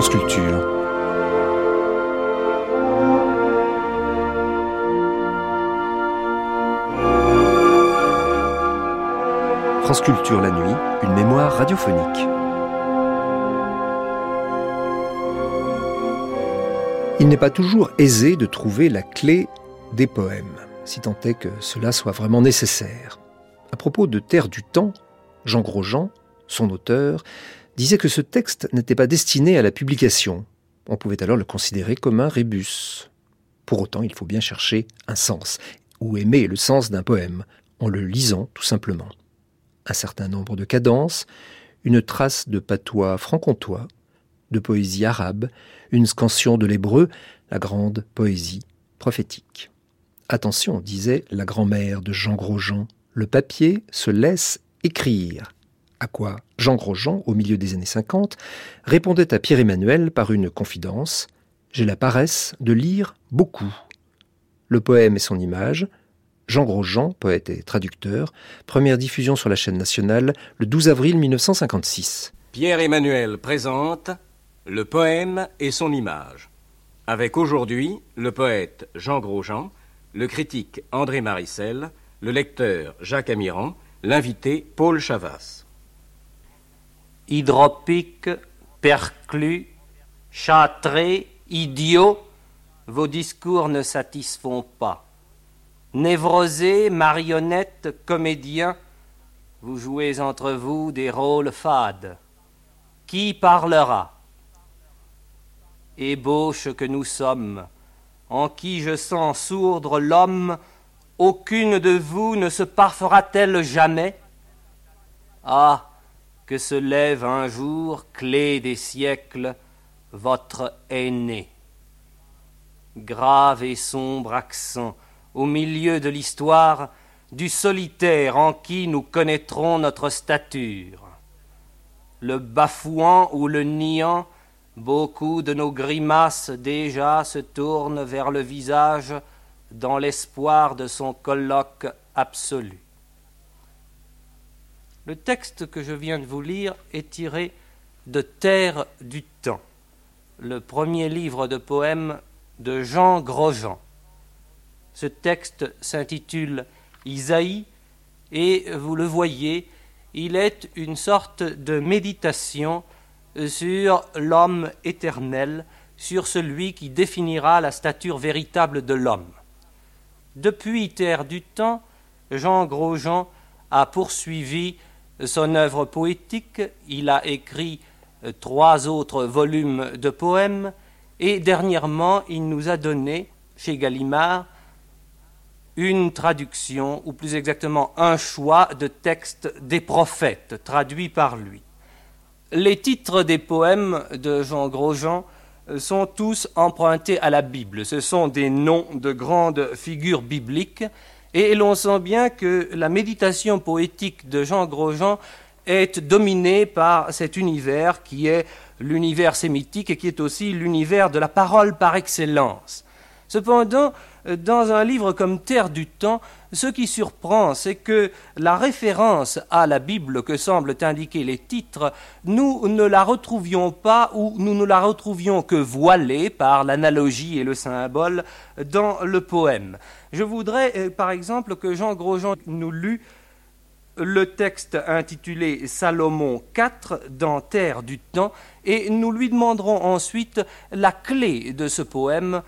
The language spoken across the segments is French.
France Culture. France Culture la nuit, une mémoire radiophonique. Il n'est pas toujours aisé de trouver la clé des poèmes, si tant est que cela soit vraiment nécessaire. À propos de Terre du Temps, Jean Grosjean, son auteur, disait que ce texte n'était pas destiné à la publication. On pouvait alors le considérer comme un rébus. Pour autant, il faut bien chercher un sens, ou aimer le sens d'un poème, en le lisant tout simplement. Un certain nombre de cadences, une trace de patois franc-comtois, de poésie arabe, une scansion de l'hébreu, la grande poésie prophétique. Attention, disait la grand-mère de Jean Grosjean, le papier se laisse écrire. À quoi Jean Grosjean, au milieu des années 50, répondait à Pierre-Emmanuel par une confidence J'ai la paresse de lire beaucoup. Le poème et son image, Jean Grosjean, poète et traducteur, première diffusion sur la chaîne nationale le 12 avril 1956. Pierre-Emmanuel présente Le poème et son image. Avec aujourd'hui le poète Jean Grosjean, le critique André Marissel, le lecteur Jacques Amiran, l'invité Paul Chavas. Hydropique, perclus, châtré, idiot, vos discours ne satisfont pas. Névrosés, marionnettes, comédiens, vous jouez entre vous des rôles fades. Qui parlera? Ébauche que nous sommes, en qui je sens sourdre l'homme, aucune de vous ne se parfera-t-elle jamais? Ah, que se lève un jour, clé des siècles, votre aîné. Grave et sombre accent, au milieu de l'histoire, du solitaire en qui nous connaîtrons notre stature. Le bafouant ou le niant, beaucoup de nos grimaces déjà se tournent vers le visage dans l'espoir de son colloque absolu. Le texte que je viens de vous lire est tiré de Terre du Temps, le premier livre de poèmes de Jean Grosjean. Ce texte s'intitule Isaïe et vous le voyez, il est une sorte de méditation sur l'homme éternel, sur celui qui définira la stature véritable de l'homme. Depuis Terre du Temps, Jean Grosjean a poursuivi son œuvre poétique, il a écrit euh, trois autres volumes de poèmes, et dernièrement il nous a donné, chez Gallimard, une traduction, ou plus exactement un choix de textes des prophètes, traduits par lui. Les titres des poèmes de Jean Grosjean sont tous empruntés à la Bible. Ce sont des noms de grandes figures bibliques et l'on sent bien que la méditation poétique de Jean Grosjean est dominée par cet univers qui est l'univers sémitique et qui est aussi l'univers de la parole par excellence. Cependant, dans un livre comme Terre du temps, ce qui surprend, c'est que la référence à la Bible que semblent indiquer les titres, nous ne la retrouvions pas ou nous ne la retrouvions que voilée par l'analogie et le symbole dans le poème. Je voudrais, euh, par exemple, que Jean Grosjean nous lût le texte intitulé Salomon IV dans Terre du temps et nous lui demanderons ensuite la clé de ce poème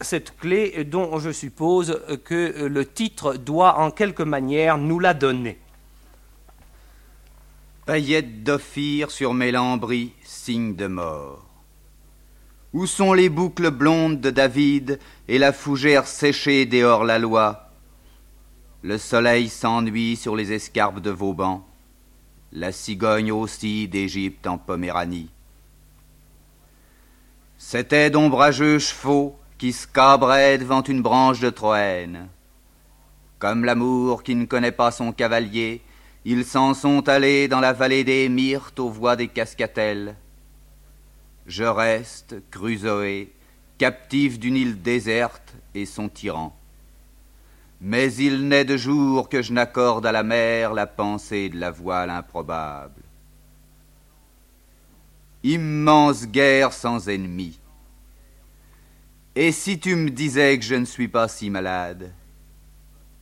cette clé dont je suppose que le titre doit en quelque manière nous la donner. Paillettes d'ophir sur mes lambris, signe de mort. Où sont les boucles blondes de David et la fougère séchée dehors la loi? Le soleil s'ennuie sur les escarpes de Vauban, la cigogne aussi d'Égypte en Poméranie. C'étaient d'ombrageux chevaux qui scabraient devant une branche de Troène. Comme l'amour qui ne connaît pas son cavalier, ils s'en sont allés dans la vallée des myrtes aux voix des cascatelles. Je reste, Crusoé, captif d'une île déserte et son tyran. Mais il n'est de jour que je n'accorde à la mer la pensée de la voile improbable. immense guerre sans ennemi. Et si tu me disais que je ne suis pas si malade?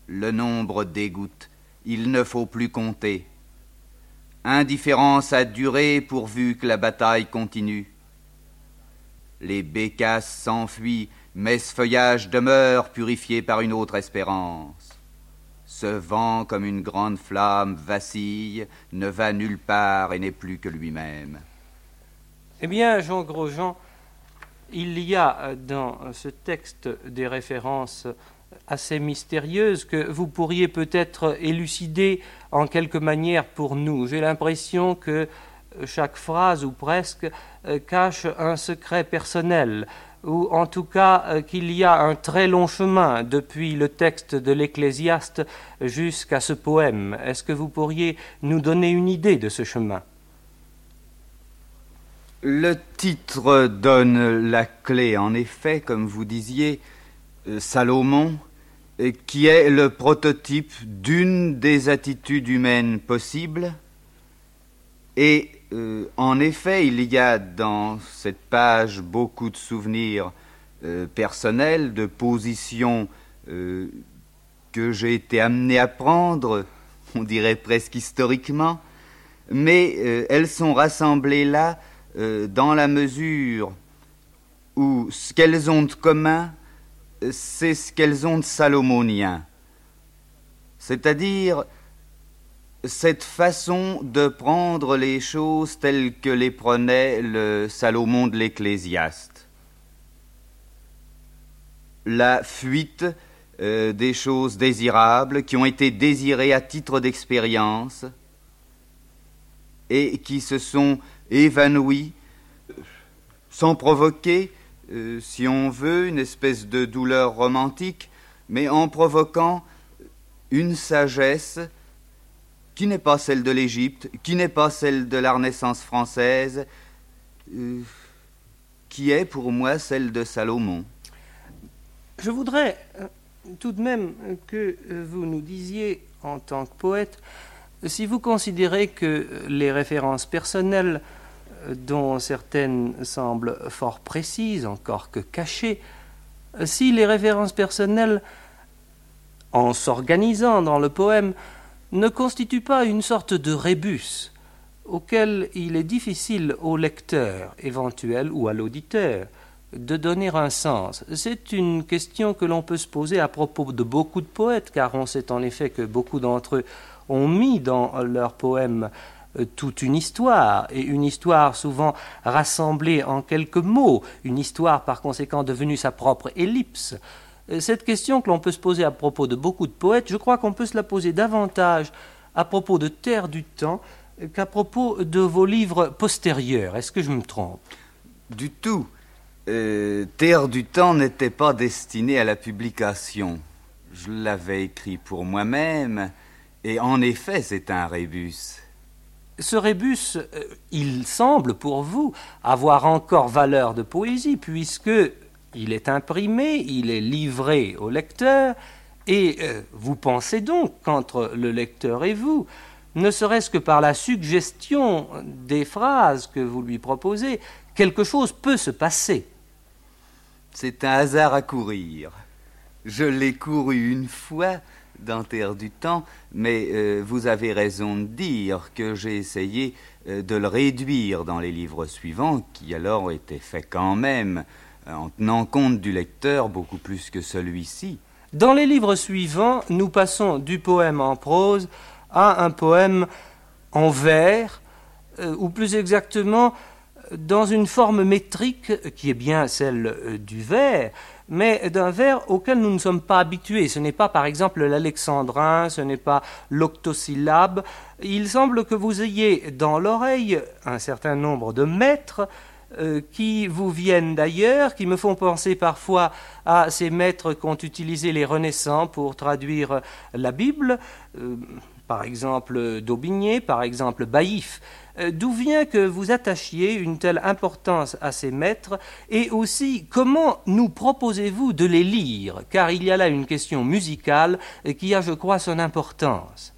Le nombre dégoûte, il ne faut plus compter. Indifférence à durer pourvu que la bataille continue. Les bécasses s'enfuient, mais ce feuillage demeure purifié par une autre espérance. Ce vent comme une grande flamme vacille, ne va nulle part et n'est plus que lui-même. Eh bien, Jean Grosjean, il y a dans ce texte des références assez mystérieuses que vous pourriez peut-être élucider en quelque manière pour nous. J'ai l'impression que chaque phrase ou presque cache un secret personnel ou en tout cas euh, qu'il y a un très long chemin depuis le texte de l'Ecclésiaste jusqu'à ce poème. Est-ce que vous pourriez nous donner une idée de ce chemin? Le titre donne la clé, en effet, comme vous disiez, euh, Salomon, euh, qui est le prototype d'une des attitudes humaines possibles, et euh, en effet, il y a dans cette page beaucoup de souvenirs personnels, de positions que j'ai été amené à prendre, on dirait presque historiquement, mais elles sont rassemblées là dans la mesure où ce qu'elles ont de commun, c'est ce qu'elles ont de salomonien. C'est-à-dire cette façon de prendre les choses telles que les prenait le Salomon de l'Ecclésiaste. La fuite euh, des choses désirables qui ont été désirées à titre d'expérience et qui se sont évanouies sans provoquer, euh, si on veut, une espèce de douleur romantique, mais en provoquant une sagesse qui n'est pas celle de l'Égypte, qui n'est pas celle de la Renaissance française, euh, qui est pour moi celle de Salomon. Je voudrais euh, tout de même que euh, vous nous disiez, en tant que poète, si vous considérez que les références personnelles, dont certaines semblent fort précises, encore que cachées, si les références personnelles, en s'organisant dans le poème, ne constitue pas une sorte de rébus auquel il est difficile au lecteur éventuel ou à l'auditeur de donner un sens. C'est une question que l'on peut se poser à propos de beaucoup de poètes, car on sait en effet que beaucoup d'entre eux ont mis dans leurs poèmes toute une histoire, et une histoire souvent rassemblée en quelques mots, une histoire par conséquent devenue sa propre ellipse. Euh, cette question que l'on peut se poser à propos de beaucoup de poètes, je crois qu'on peut se la poser davantage à propos de Terre du Temps qu'à propos de vos livres postérieurs. Est-ce que je me trompe? Du tout. Euh, Terre du Temps n'était pas destiné à la publication. Je l'avais écrit pour moi-même, et en effet, c'est un rébus. Ce rébus, euh, il semble pour vous avoir encore valeur de poésie, puisque il est imprimé, il est livré au lecteur, et euh, vous pensez donc qu'entre le lecteur et vous, ne serait-ce que par la suggestion des phrases que vous lui proposez, quelque chose peut se passer. C'est un hasard à courir. Je l'ai couru une fois dans Terre du Temps, mais euh, vous avez raison de dire que j'ai essayé euh, de le réduire dans les livres suivants, qui alors étaient faits quand même en tenant compte du lecteur beaucoup plus que celui-ci. Dans les livres suivants, nous passons du poème en prose à un poème en vers, euh, ou plus exactement dans une forme métrique qui est bien celle euh, du vers, mais d'un vers auquel nous ne sommes pas habitués. Ce n'est pas par exemple l'alexandrin, ce n'est pas l'octosyllabe. Il semble que vous ayez dans l'oreille un certain nombre de mètres euh, qui vous viennent d'ailleurs, qui me font penser parfois à ces maîtres qu'ont utilisé les Renaissants pour traduire la Bible, euh, par exemple Daubigné, par exemple Baïf. Euh, d'où vient que vous attachiez une telle importance à ces maîtres et aussi comment nous proposez-vous de les lire? Car il y a là une question musicale qui a, je crois, son importance.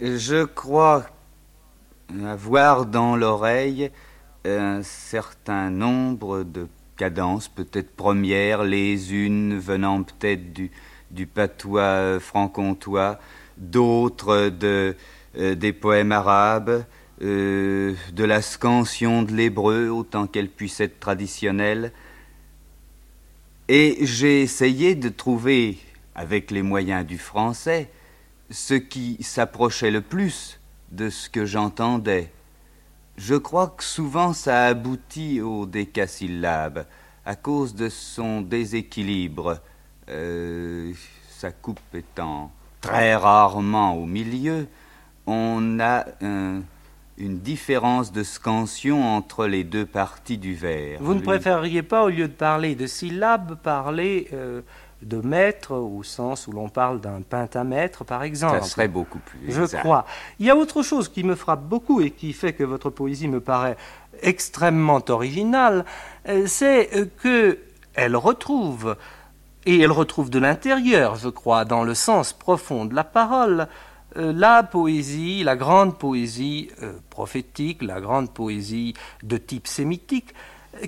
Je crois avoir dans l'oreille un certain nombre de cadences, peut-être premières, les unes venant peut-être du, du patois franc-comtois, d'autres de, euh, des poèmes arabes, euh, de la scansion de l'hébreu, autant qu'elle puisse être traditionnelle. Et j'ai essayé de trouver, avec les moyens du français, ce qui s'approchait le plus de ce que j'entendais. Je crois que souvent ça aboutit au décasyllabe à cause de son déséquilibre, euh, sa coupe étant très rarement au milieu, on a une différence de scansion entre les deux parties du vers. Vous ne préféreriez pas, au lieu de parler de syllabes, parler euh, de mètres au sens où l'on parle d'un pentamètre, par exemple? Ça serait beaucoup plus. Je crois. Il y a autre chose qui me frappe beaucoup et qui fait que votre poésie me paraît extrêmement originale, euh, c'est euh, que elle retrouve et elle retrouve de l'intérieur, je crois, dans le sens profond de la parole, euh, la poésie, la grande poésie prophétique, la grande poésie de type sémitique,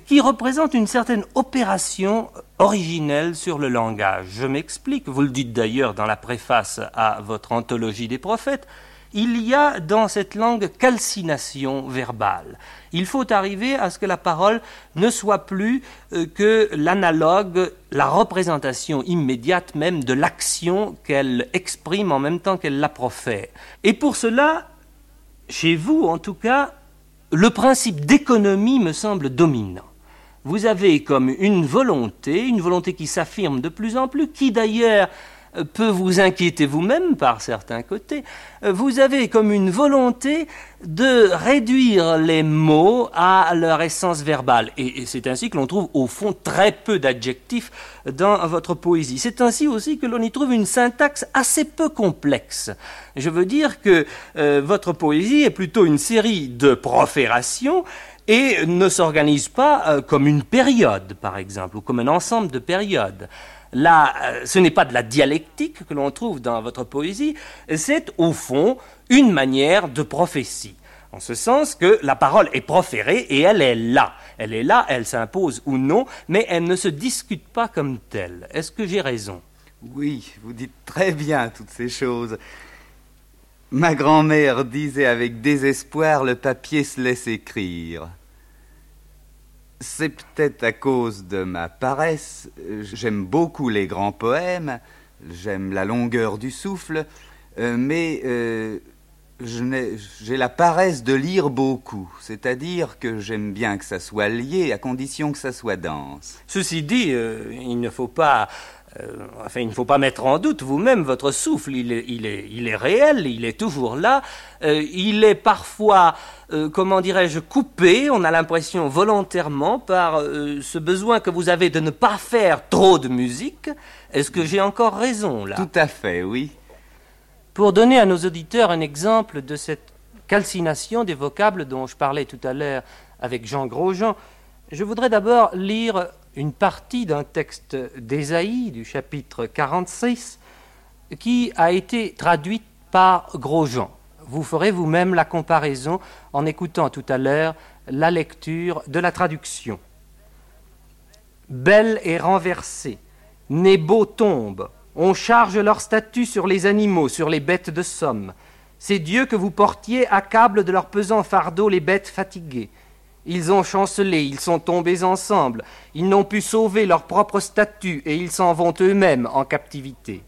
qui représente une certaine opération originelle sur le langage. Je m'explique, vous le dites d'ailleurs dans la préface à votre anthologie des prophètes, il y a dans cette langue calcination verbale. Il faut arriver à ce que la parole ne soit plus euh, que l'analogue, la représentation immédiate même de l'action qu'elle exprime en même temps qu'elle la profère. Et pour cela, chez vous en tout cas, le principe d'économie me semble dominant. Vous avez comme une volonté, une volonté qui s'affirme de plus en plus, qui d'ailleurs peut vous inquiéter vous-même par certains côtés, euh, vous avez comme une volonté de réduire les mots à leur essence verbale. Et c'est ainsi que l'on trouve au fond très peu d'adjectifs dans votre poésie. C'est ainsi aussi que l'on y trouve une syntaxe assez peu complexe. Je veux dire que euh, votre poésie est plutôt une série de proférations et ne s'organise pas comme une période, par exemple, ou comme un ensemble de périodes. Là, euh, ce n'est pas de la dialectique que l'on trouve dans votre poésie, c'est au fond une manière de prophétie. En ce sens que la parole est proférée et elle est là. Elle est là, elle s'impose ou non, mais elle ne se discute pas comme telle. Est-ce que j'ai raison? Oui, vous dites très bien toutes ces choses. Ma grand-mère disait avec désespoir le papier se laisse écrire. C'est peut-être à cause de ma paresse. J'aime beaucoup les grands poèmes, j'aime la longueur du souffle, euh, mais euh, j'ai la paresse de lire beaucoup, c'est-à-dire que j'aime bien que ça soit lié à condition que ça soit dense. Ceci dit, euh, il ne faut pas enfin, il ne faut pas mettre en doute vous-même votre souffle. Il est, il, est, il est, réel, il est toujours là. il est parfois euh, comment dirais-je, coupé, on a l'impression volontairement, par euh, ce besoin que vous avez de ne pas faire trop de musique. Est-ce que j'ai encore raison là? Tout à fait, oui. Pour donner à nos auditeurs un exemple de cette calcination des vocables dont je parlais tout à l'heure avec Jean Grosjean, je voudrais d'abord lire une partie d'un texte d'Ésaïe du chapitre 46 qui a été traduite par Grosjean vous ferez vous-même la comparaison en écoutant tout à l'heure la lecture de la traduction. Belle et renversée, Nebo tombe, on charge leur statut sur les animaux, sur les bêtes de somme. Ces dieux que vous portiez accablent de leur pesant fardeau les bêtes fatiguées. Ils ont chancelé, ils sont tombés ensemble, ils n'ont pu sauver leur propre statut et ils s'en vont eux-mêmes en captivité.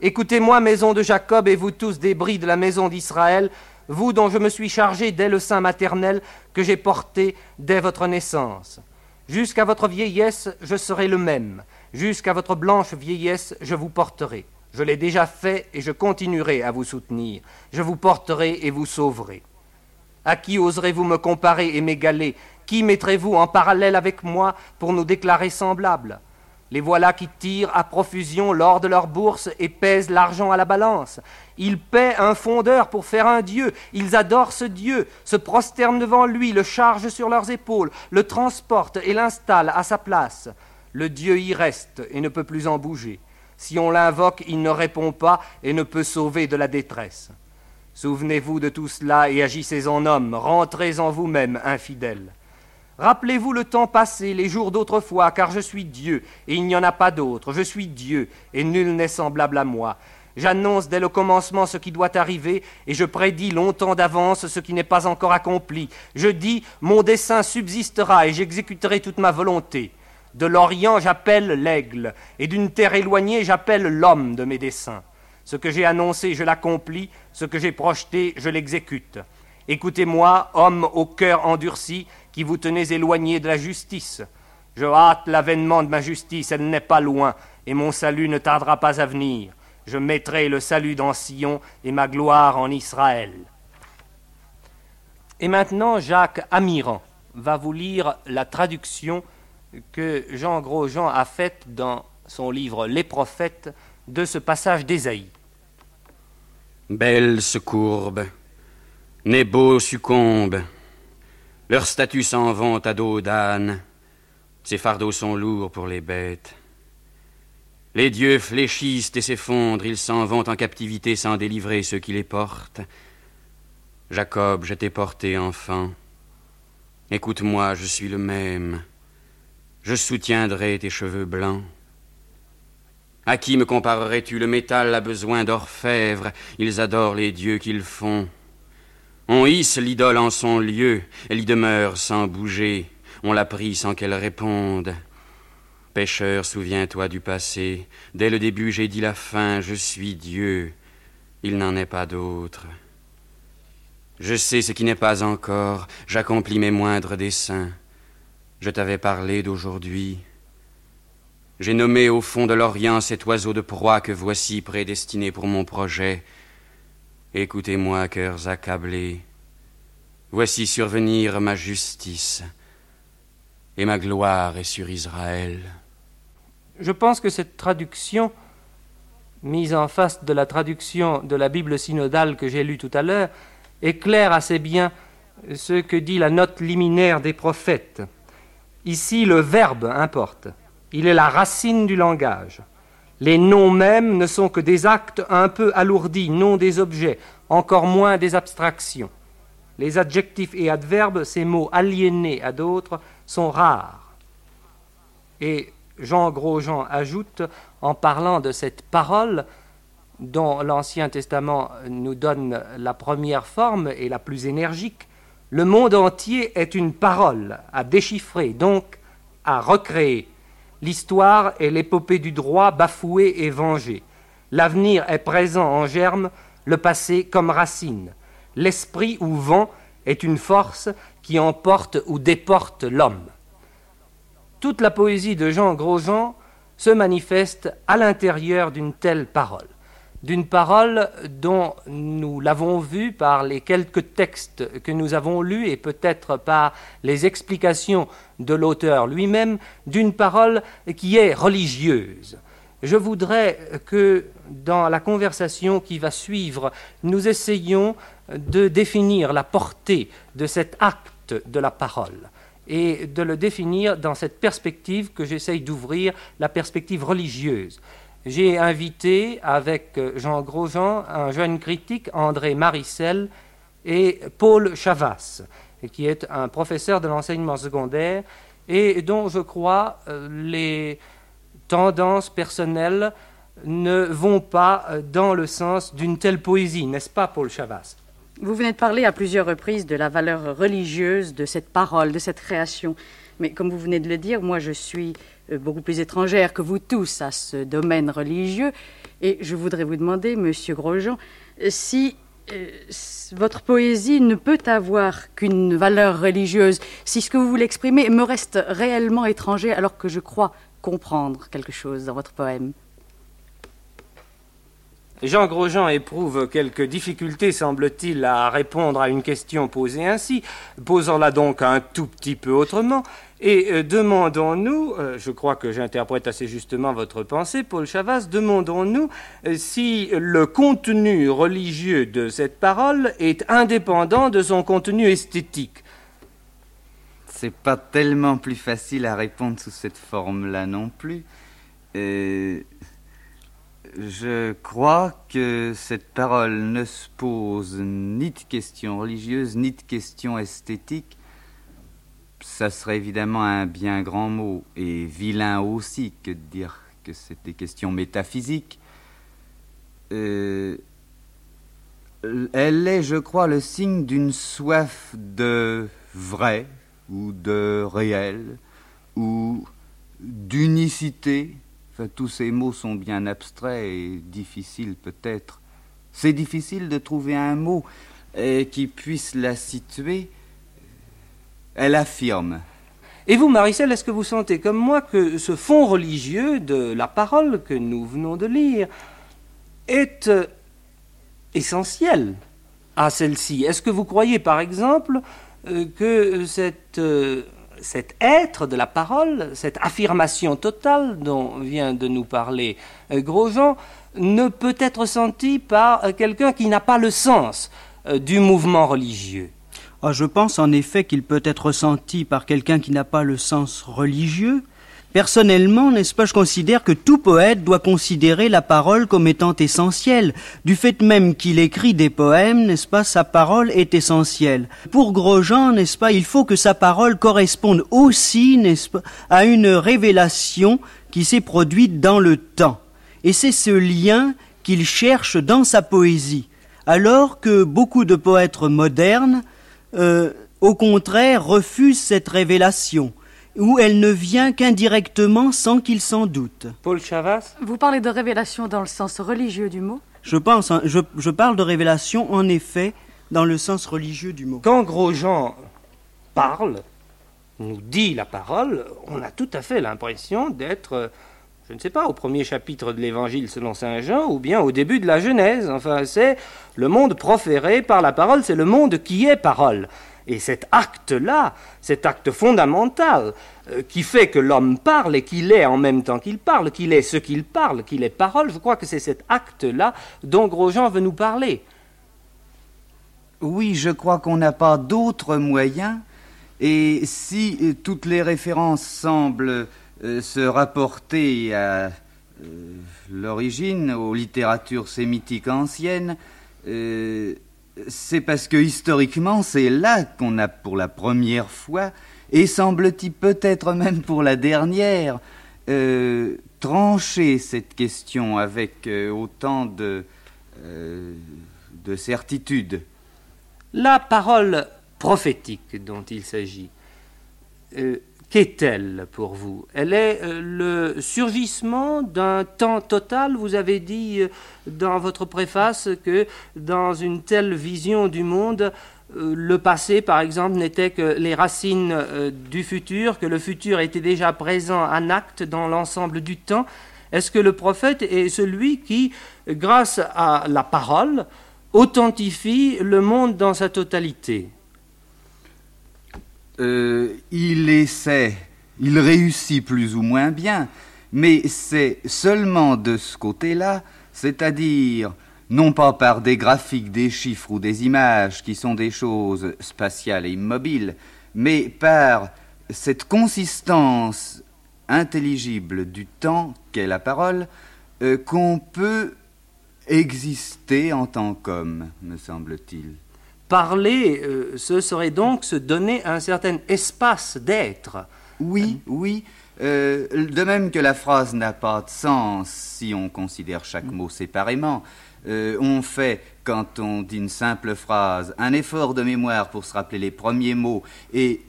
Écoutez-moi, maison de Jacob, et vous tous débris de la maison d'Israël, vous dont je me suis chargé dès le sein maternel que j'ai porté dès votre naissance. Jusqu'à votre vieillesse, je serai le même. Jusqu'à votre blanche vieillesse, je vous porterai. Je l'ai déjà fait et je continuerai à vous soutenir. Je vous porterai et vous sauverai. À qui oserez-vous me comparer et m'égaler? Qui mettrez-vous en parallèle avec moi pour nous déclarer semblables? Les voilà qui tirent à profusion lors de leur bourse et pèsent l'argent à la balance. Ils paient un fondeur pour faire un Dieu. Ils adorent ce Dieu, se prosternent devant lui, le chargent sur leurs épaules, le transportent et l'installent à sa place. Le Dieu y reste et ne peut plus en bouger. Si on l'invoque, il ne répond pas et ne peut sauver de la détresse. Souvenez-vous de tout cela et agissez en homme, rentrez en vous-même, infidèles. Rappelez-vous le temps passé, les jours d'autrefois, car je suis Dieu, et il n'y en a pas d'autre. Je suis Dieu, et nul n'est semblable à moi. J'annonce dès le commencement ce qui doit arriver, et je prédis longtemps d'avance ce qui n'est pas encore accompli. Je dis, mon dessein subsistera, et j'exécuterai toute ma volonté. De l'Orient, j'appelle l'aigle, et d'une terre éloignée, j'appelle l'homme de mes desseins. Ce que j'ai annoncé, je l'accomplis, ce que j'ai projeté, je l'exécute. Écoutez-moi, homme au cœur endurci, qui vous tenez éloigné de la justice. Je hâte l'avènement de ma justice, elle n'est pas loin, et mon salut ne tardera pas à venir. Je mettrai le salut dans Sion et ma gloire en Israël. Et maintenant, Jacques Amiran va vous lire la traduction que Jean Grosjean a faite dans son livre Les prophètes de ce passage d'Ésaïe. Belles se courbent, Nebo succombent, leurs statues s'en vont à dos d'âne, ces fardeaux sont lourds pour les bêtes. Les dieux fléchissent et s'effondrent, ils s'en vont en captivité sans délivrer ceux qui les portent. Jacob, je t'ai porté enfant. Écoute-moi, je suis le même. Je soutiendrai tes cheveux blancs. À qui me comparerais-tu? Le métal a besoin d'orfèvre, ils adorent les dieux qu'ils font. On hisse l'idole en son lieu, elle y demeure sans bouger, on la prie sans qu'elle réponde. Pêcheur, souviens-toi du passé, dès le début j'ai dit la fin, je suis Dieu, il n'en est pas d'autre. Je sais ce qui n'est pas encore, j'accomplis mes moindres desseins. Je t'avais parlé d'aujourd'hui. J'ai nommé au fond de l'Orient cet oiseau de proie que voici prédestiné pour mon projet. Écoutez-moi, cœurs accablés. Voici survenir ma justice, et ma gloire est sur Israël. Je pense que cette traduction, mise en face de la traduction de la Bible synodale que j'ai lue tout à l'heure, éclaire assez bien ce que dit la note liminaire des prophètes. Ici, le verbe importe. Il est la racine du langage. Les noms mêmes ne sont que des actes un peu alourdis, non des objets, encore moins des abstractions. Les adjectifs et adverbes, ces mots aliénés à d'autres, sont rares. Et Jean Grosjean ajoute, en parlant de cette parole, dont l'Ancien Testament nous donne la première forme et la plus énergique, le monde entier est une parole à déchiffrer, donc à recréer. L'histoire est l'épopée du droit bafoué et vengé. L'avenir est présent en germe, le passé comme racine. L'esprit ou vent est une force qui emporte ou déporte l'homme. Toute la poésie de Jean Grosjean se manifeste à l'intérieur d'une telle parole d'une parole dont nous l'avons vu par les quelques textes que nous avons lus et peut-être par les explications de l'auteur lui-même, d'une parole qui est religieuse. Je voudrais que dans la conversation qui va suivre, nous essayions de définir la portée de cet acte de la parole et de le définir dans cette perspective que j'essaye d'ouvrir, la perspective religieuse j'ai invité avec Jean Grosjean un jeune critique, André Maricel, et Paul Chavas, qui est un professeur de l'enseignement secondaire et dont je crois euh, les tendances personnelles ne vont pas dans le sens d'une telle poésie, n'est-ce pas, Paul Chavas? Vous venez de parler à plusieurs reprises de la valeur religieuse de cette parole, de cette création. Mais comme vous venez de le dire, moi je suis euh, beaucoup plus étrangère que vous tous à ce domaine religieux. Et je voudrais vous demander, monsieur Grosjean, si euh, votre poésie ne peut avoir qu'une valeur religieuse, si ce que vous voulez exprimer me reste réellement étranger alors que je crois comprendre quelque chose dans votre poème? Jean Grosjean éprouve quelques difficultés, semble-t-il, à répondre à une question posée ainsi, posant-la donc un tout petit peu autrement. Et euh, demandons-nous, euh, je crois que j'interprète assez justement votre pensée, Paul Chavas, demandons-nous euh, si le contenu religieux de cette parole est indépendant de son contenu esthétique. C'est pas tellement plus facile à répondre sous cette forme-là non plus. Je crois que cette parole ne se pose ni de questions religieuses, ni de questions esthétiques. Ça serait évidemment un bien grand mot, et vilain aussi, que de dire que c'est des questions métaphysiques. Euh, elle est, je crois, le signe d'une soif de vrai, ou de réel, ou d'unicité. Enfin, tous ces mots sont bien abstraits et difficiles peut-être. C'est difficile de trouver un mot euh, qui puisse la situer. Elle affirme. Et vous, Maricel, est-ce que vous sentez comme moi que ce fond religieux de la parole que nous venons de lire est euh, essentiel à celle-ci? Est-ce que vous croyez, par exemple, euh, que cette cet être de la parole, cette affirmation totale dont vient de nous parler euh, Grosjean, ne peut être senti par euh, quelqu'un qui n'a pas le sens euh, du mouvement religieux? Ah, je pense en effet qu'il peut être senti par quelqu'un qui n'a pas le sens religieux, Personnellement, n'est-ce pas, je considère que tout poète doit considérer la parole comme étant essentielle. Du fait même qu'il écrit des poèmes, n'est-ce pas, sa parole est essentielle. Pour Grosjean, n'est-ce pas, il faut que sa parole corresponde aussi, n'est-ce pas, à une révélation qui s'est produite dans le temps. Et c'est ce lien qu'il cherche dans sa poésie. Alors que beaucoup de poètes modernes, euh, au contraire, refusent cette révélation où elle ne vient qu'indirectement sans qu'il s'en doute. Paul Chavas? Vous parlez de révélation dans le sens religieux du mot Je pense, hein, je, parle de révélation en effet dans le sens religieux du mot. Quand Grosjean parle, nous dit la parole, on a tout à fait l'impression d'être, je ne sais pas, au premier chapitre de l'Évangile selon Saint Jean, ou bien au début de la Genèse. Enfin, c'est le monde proféré par la parole, c'est le monde qui est parole. Et cet acte-là, cet acte fondamental, euh, qui fait que l'homme parle et qu'il est en même temps qu'il parle, qu'il est ce qu'il parle, qu'il est parole, je crois que c'est cet acte-là dont Grosjean veut nous parler. Oui, je crois qu'on n'a pas d'autre moyen, et si toutes les références semblent se rapporter à l'origine, aux littératures sémitiques anciennes, c'est parce que historiquement, c'est là qu'on a pour la première fois, et semble-t-il peut-être même pour la dernière, euh, tranché cette question avec euh, autant euh, de certitude. La parole prophétique dont il s'agit, Qu'est-elle pour vous? Elle est euh, le surgissement d'un temps total. Vous avez dit euh, dans votre préface que dans une telle vision du monde, euh, le passé, par exemple, n'était que les racines du futur, que le futur était déjà présent en acte dans l'ensemble du temps. Est-ce que le prophète est celui qui, grâce à la parole, authentifie le monde dans sa totalité? Euh, il essaie, il réussit plus ou moins bien, mais c'est seulement de ce côté-là, c'est-à-dire non pas par des graphiques, des chiffres ou des images qui sont des choses spatiales et immobiles, mais par cette consistance intelligible du temps qu'est la parole, euh, qu'on peut exister en tant qu'homme, me semble-t-il. Parler, euh, ce serait donc se donner un certain espace d'être. Oui, oui. Euh, de même que la phrase n'a pas de sens si on considère chaque mot séparément, euh, on fait, quand on dit une simple phrase, un effort de mémoire pour se rappeler les premiers mots et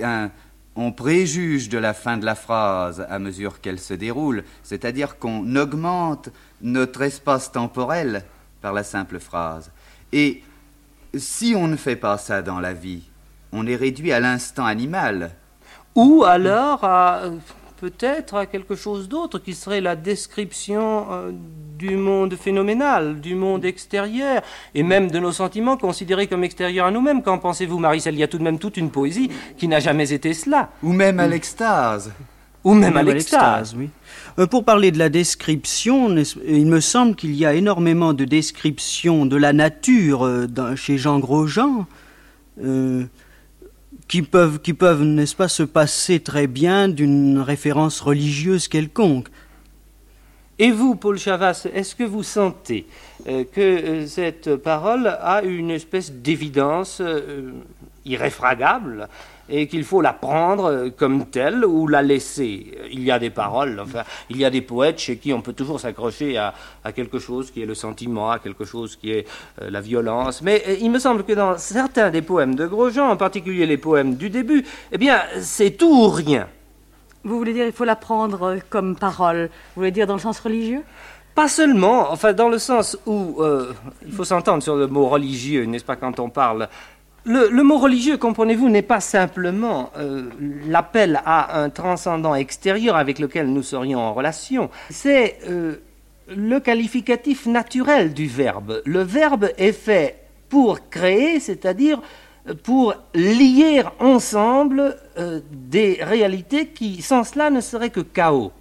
on préjuge de la fin de la phrase à mesure qu'elle se déroule, c'est-à-dire qu'on augmente notre espace temporel par la simple phrase. Et si on ne fait pas ça dans la vie, on est réduit à l'instant animal. Ou alors à peut-être à quelque chose d'autre qui serait la description euh, du monde phénoménal, du monde extérieur, et même de nos sentiments considérés comme extérieurs à nous-mêmes. Qu'en pensez-vous, Maricel Il y a tout de même toute une poésie qui n'a jamais été cela. Ou même à l'extase. Ou même à l'extase. Oui. Euh, pour parler de la description, il me semble qu'il y a énormément de descriptions de la nature euh, chez Jean Grosjean euh, qui peuvent, qui peuvent n'est-ce pas, se passer très bien d'une référence religieuse quelconque. Et vous, Paul Chavas, est-ce que vous sentez euh, que cette parole a une espèce d'évidence euh, irréfragable et qu'il faut la prendre comme telle ou la laisser. Il y a des paroles, enfin, il y a des poètes chez qui on peut toujours s'accrocher à, quelque chose qui est le sentiment, à quelque chose qui est la violence. Mais il me semble que dans certains des poèmes de Grosjean, en particulier les poèmes du début, eh bien, c'est tout ou rien. Vous voulez dire il faut la prendre comme parole Vous voulez dire dans le sens religieux? Pas seulement, enfin dans le sens où euh, il faut s'entendre sur le mot religieux, n'est-ce pas, quand on parle. Le, mot religieux, comprenez-vous, n'est pas simplement euh, l'appel à un transcendant extérieur avec lequel nous serions en relation. C'est euh, le qualificatif naturel du verbe. Le verbe est fait pour créer, c'est-à-dire pour lier ensemble euh, des réalités qui, sans cela, ne seraient que chaos.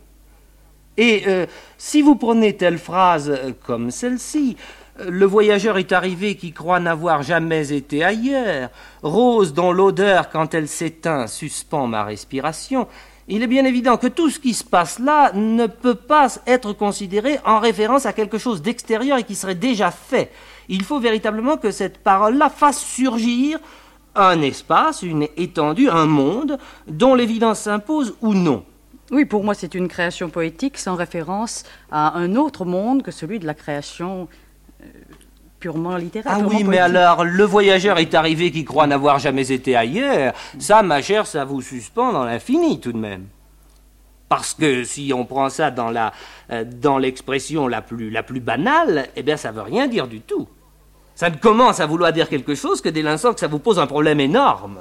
Et euh, si vous prenez telle phrase euh, comme celle-ci, le voyageur est arrivé qui croit n'avoir jamais été ailleurs, rose dont l'odeur, quand elle s'éteint, suspend ma respiration, il est bien évident que tout ce qui se passe là ne peut pas être considéré en référence à quelque chose d'extérieur et qui serait déjà fait. Il faut véritablement que cette parole-là fasse surgir un espace, une étendue, un monde dont l'évidence s'impose ou non. Oui, pour moi, c'est une création poétique sans référence à un autre monde que celui de la création purement littéraire. Ah oui, mais alors, le voyageur est arrivé qui croit n'avoir jamais été ailleurs. Ça, ma chère, ça vous suspend dans l'infini tout de même. Parce que si on prend ça dans la euh, dans l'expression la plus la plus banale, eh bien ça veut rien dire du tout. Ça ne commence à vouloir dire quelque chose que dès l'instant que ça vous pose un problème énorme.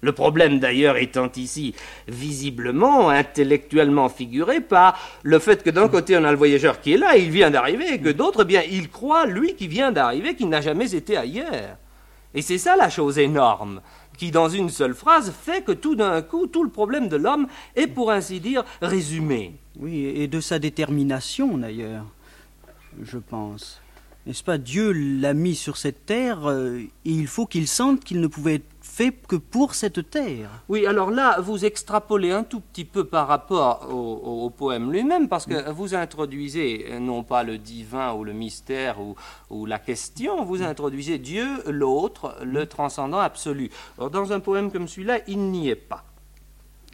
Le problème d'ailleurs étant ici visiblement, intellectuellement figuré par le fait que d'un côté on a le voyageur qui est là, il vient d'arriver, et que d'autre, eh bien, il croit, lui qui vient d'arriver, qu'il n'a jamais été ailleurs. Et c'est ça la chose énorme, qui dans une seule phrase fait que tout d'un coup, tout le problème de l'homme est pour ainsi dire résumé. Oui, et de sa détermination d'ailleurs, je pense. N'est-ce pas? Dieu l'a mis sur cette terre euh, et il faut qu'il sente qu'il ne pouvait être fait que pour cette terre. Oui, alors là, vous extrapolez un tout petit peu par rapport au, poème lui-même, parce que vous introduisez non pas le divin ou le mystère ou, la question, vous introduisez Dieu, l'autre, le transcendant absolu. Alors, dans un poème comme celui-là, il n'y est pas.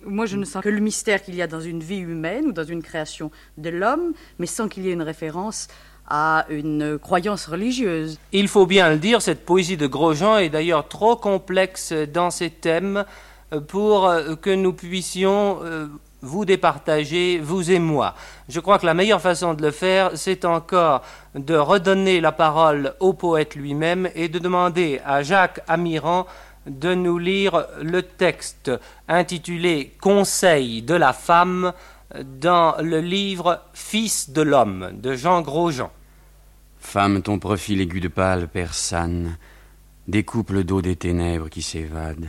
Moi, je ne sens que le mystère qu'il y a dans une vie humaine ou dans une création de l'homme, mais sans qu'il y ait une référence à une croyance religieuse. Il faut bien le dire, cette poésie de Grosjean est d'ailleurs trop complexe dans ses thèmes pour que nous puissions euh, vous départager, vous et moi. Je crois que la meilleure façon de le faire, c'est encore de redonner la parole au poète lui-même et de demander à Jacques Amiran de nous lire le texte intitulé Conseil de la femme dans le livre Fils de l'homme de Jean Grosjean. Femme, ton profil aigu de pâle persane découpe le dos des ténèbres qui s'évadent.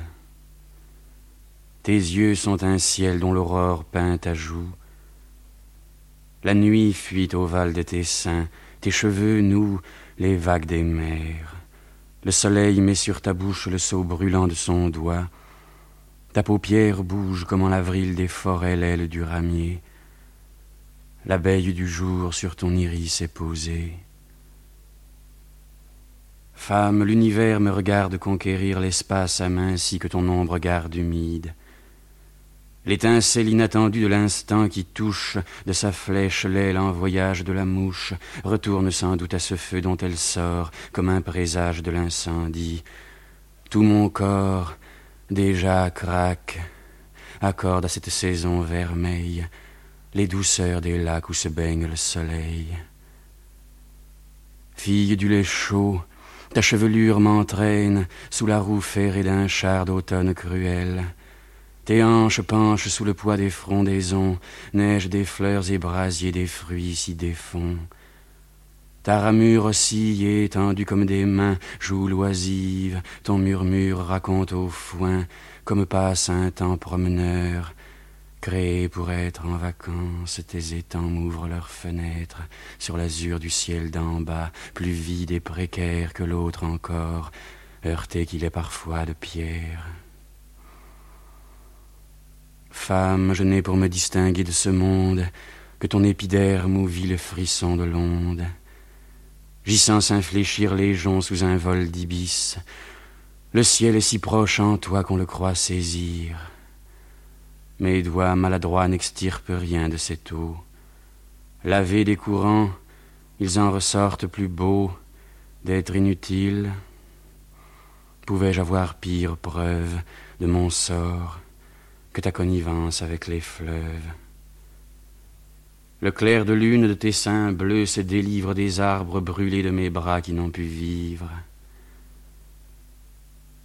Tes yeux sont un ciel dont l'aurore peint à joue. La nuit fuit val de tes seins, tes cheveux nouent les vagues des mers. Le soleil met sur ta bouche le seau brûlant de son doigt. Ta paupière bouge comme en l'avril des forêts l'aile du ramier. L'abeille du jour sur ton iris est posée. Femme, l'univers me regarde conquérir l'espace à main ainsi que ton ombre garde humide. L'étincelle inattendue de l'instant qui touche de sa flèche l'aile en voyage de la mouche retourne sans doute à ce feu dont elle sort comme un présage de l'incendie. Tout mon corps déjà craque, accorde à cette saison vermeille les douceurs des lacs où se baigne le soleil. Fille du lait chaud, ta chevelure m'entraîne sous la roue ferrée d'un char d'automne cruel. Tes hanches penchent sous le poids des frondaisons, neige des fleurs et brasier des fruits si défonds. Ta ramure oscille étendue comme des mains, joue loisive, ton murmure raconte au foin, comme passe un temps promeneur, créé pour être en vacances, tes étangs m'ouvrent leurs fenêtres sur l'azur du ciel d'en bas, plus vide et précaire que l'autre encore, heurté qu'il est parfois de pierre. Femme, je n'ai pour me distinguer de ce monde que ton épiderme vit le frisson de l'onde. J'y sens s'infléchir les joncs sous un vol d'ibis. Le ciel est si proche en toi qu'on le croit saisir. Mes doigts maladroits n'extirpent rien de cette eau. Lavés des courants, ils en ressortent plus beaux d'être inutiles. Pouvais-je avoir pire preuve de mon sort que ta connivence avec les fleuves? Le clair de lune de tes seins bleus se délivre des arbres brûlés de mes bras qui n'ont pu vivre.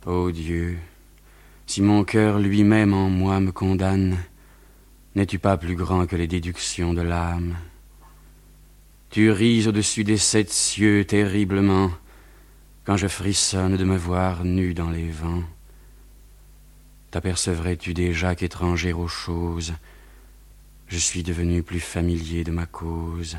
Ô Dieu, si mon cœur lui-même en moi me condamne, n'es-tu pas plus grand que les déductions de l'âme? Tu ris au-dessus des sept cieux terriblement, quand je frissonne de me voir nu dans les vents. T'apercevrais-tu déjà qu'étranger aux choses, je suis devenu plus familier de ma cause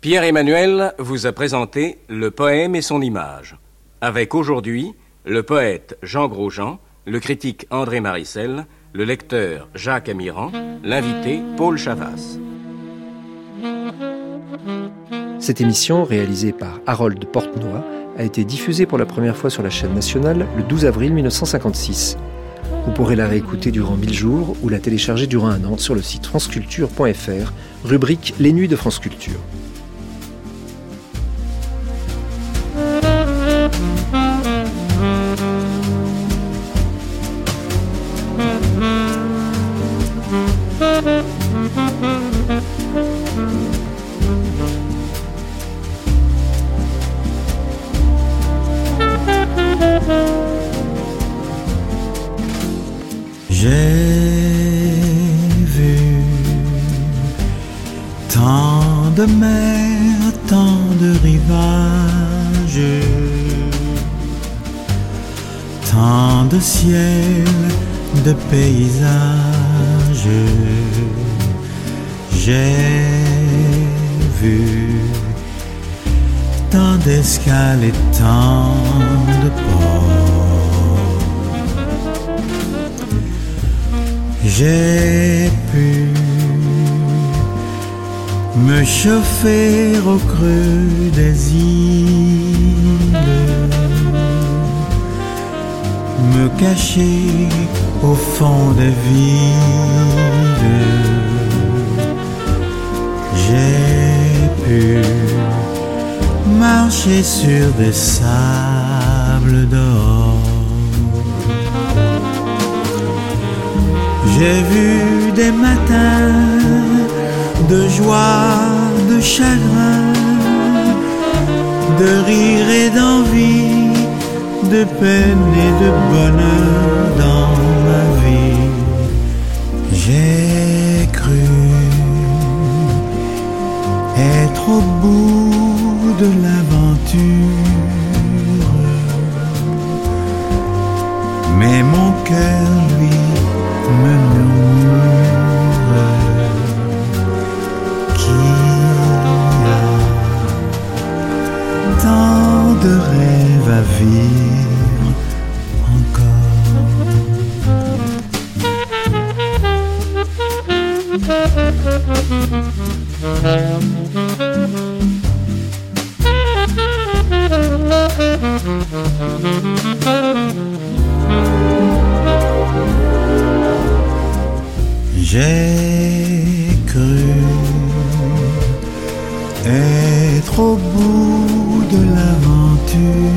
Pierre Emmanuel vous a présenté Le poème et son image avec aujourd'hui le poète Jean Grosjean, le critique André Marissel, le lecteur Jacques Amiran, l'invité Paul Chavas. Cette émission, réalisée par Harold Portenoy, a été diffusée pour la première fois sur la chaîne nationale le 12 avril 1956. Vous pourrez la réécouter durant 1000 jours ou la télécharger durant un an sur le site franceculture.fr, rubrique Les Nuits de France Culture. Au creux des îles, me cacher au fond des villes. J'ai pu marcher sur des sables d'or. J'ai vu des matins de joie de chagrin, de rire et d'envie, de peine et de bonheur dans ma vie. J'ai cru être au bout de l'aventure, mais mon cœur, de rêves à vivre encore. J'ai cru être au bout de l'aventure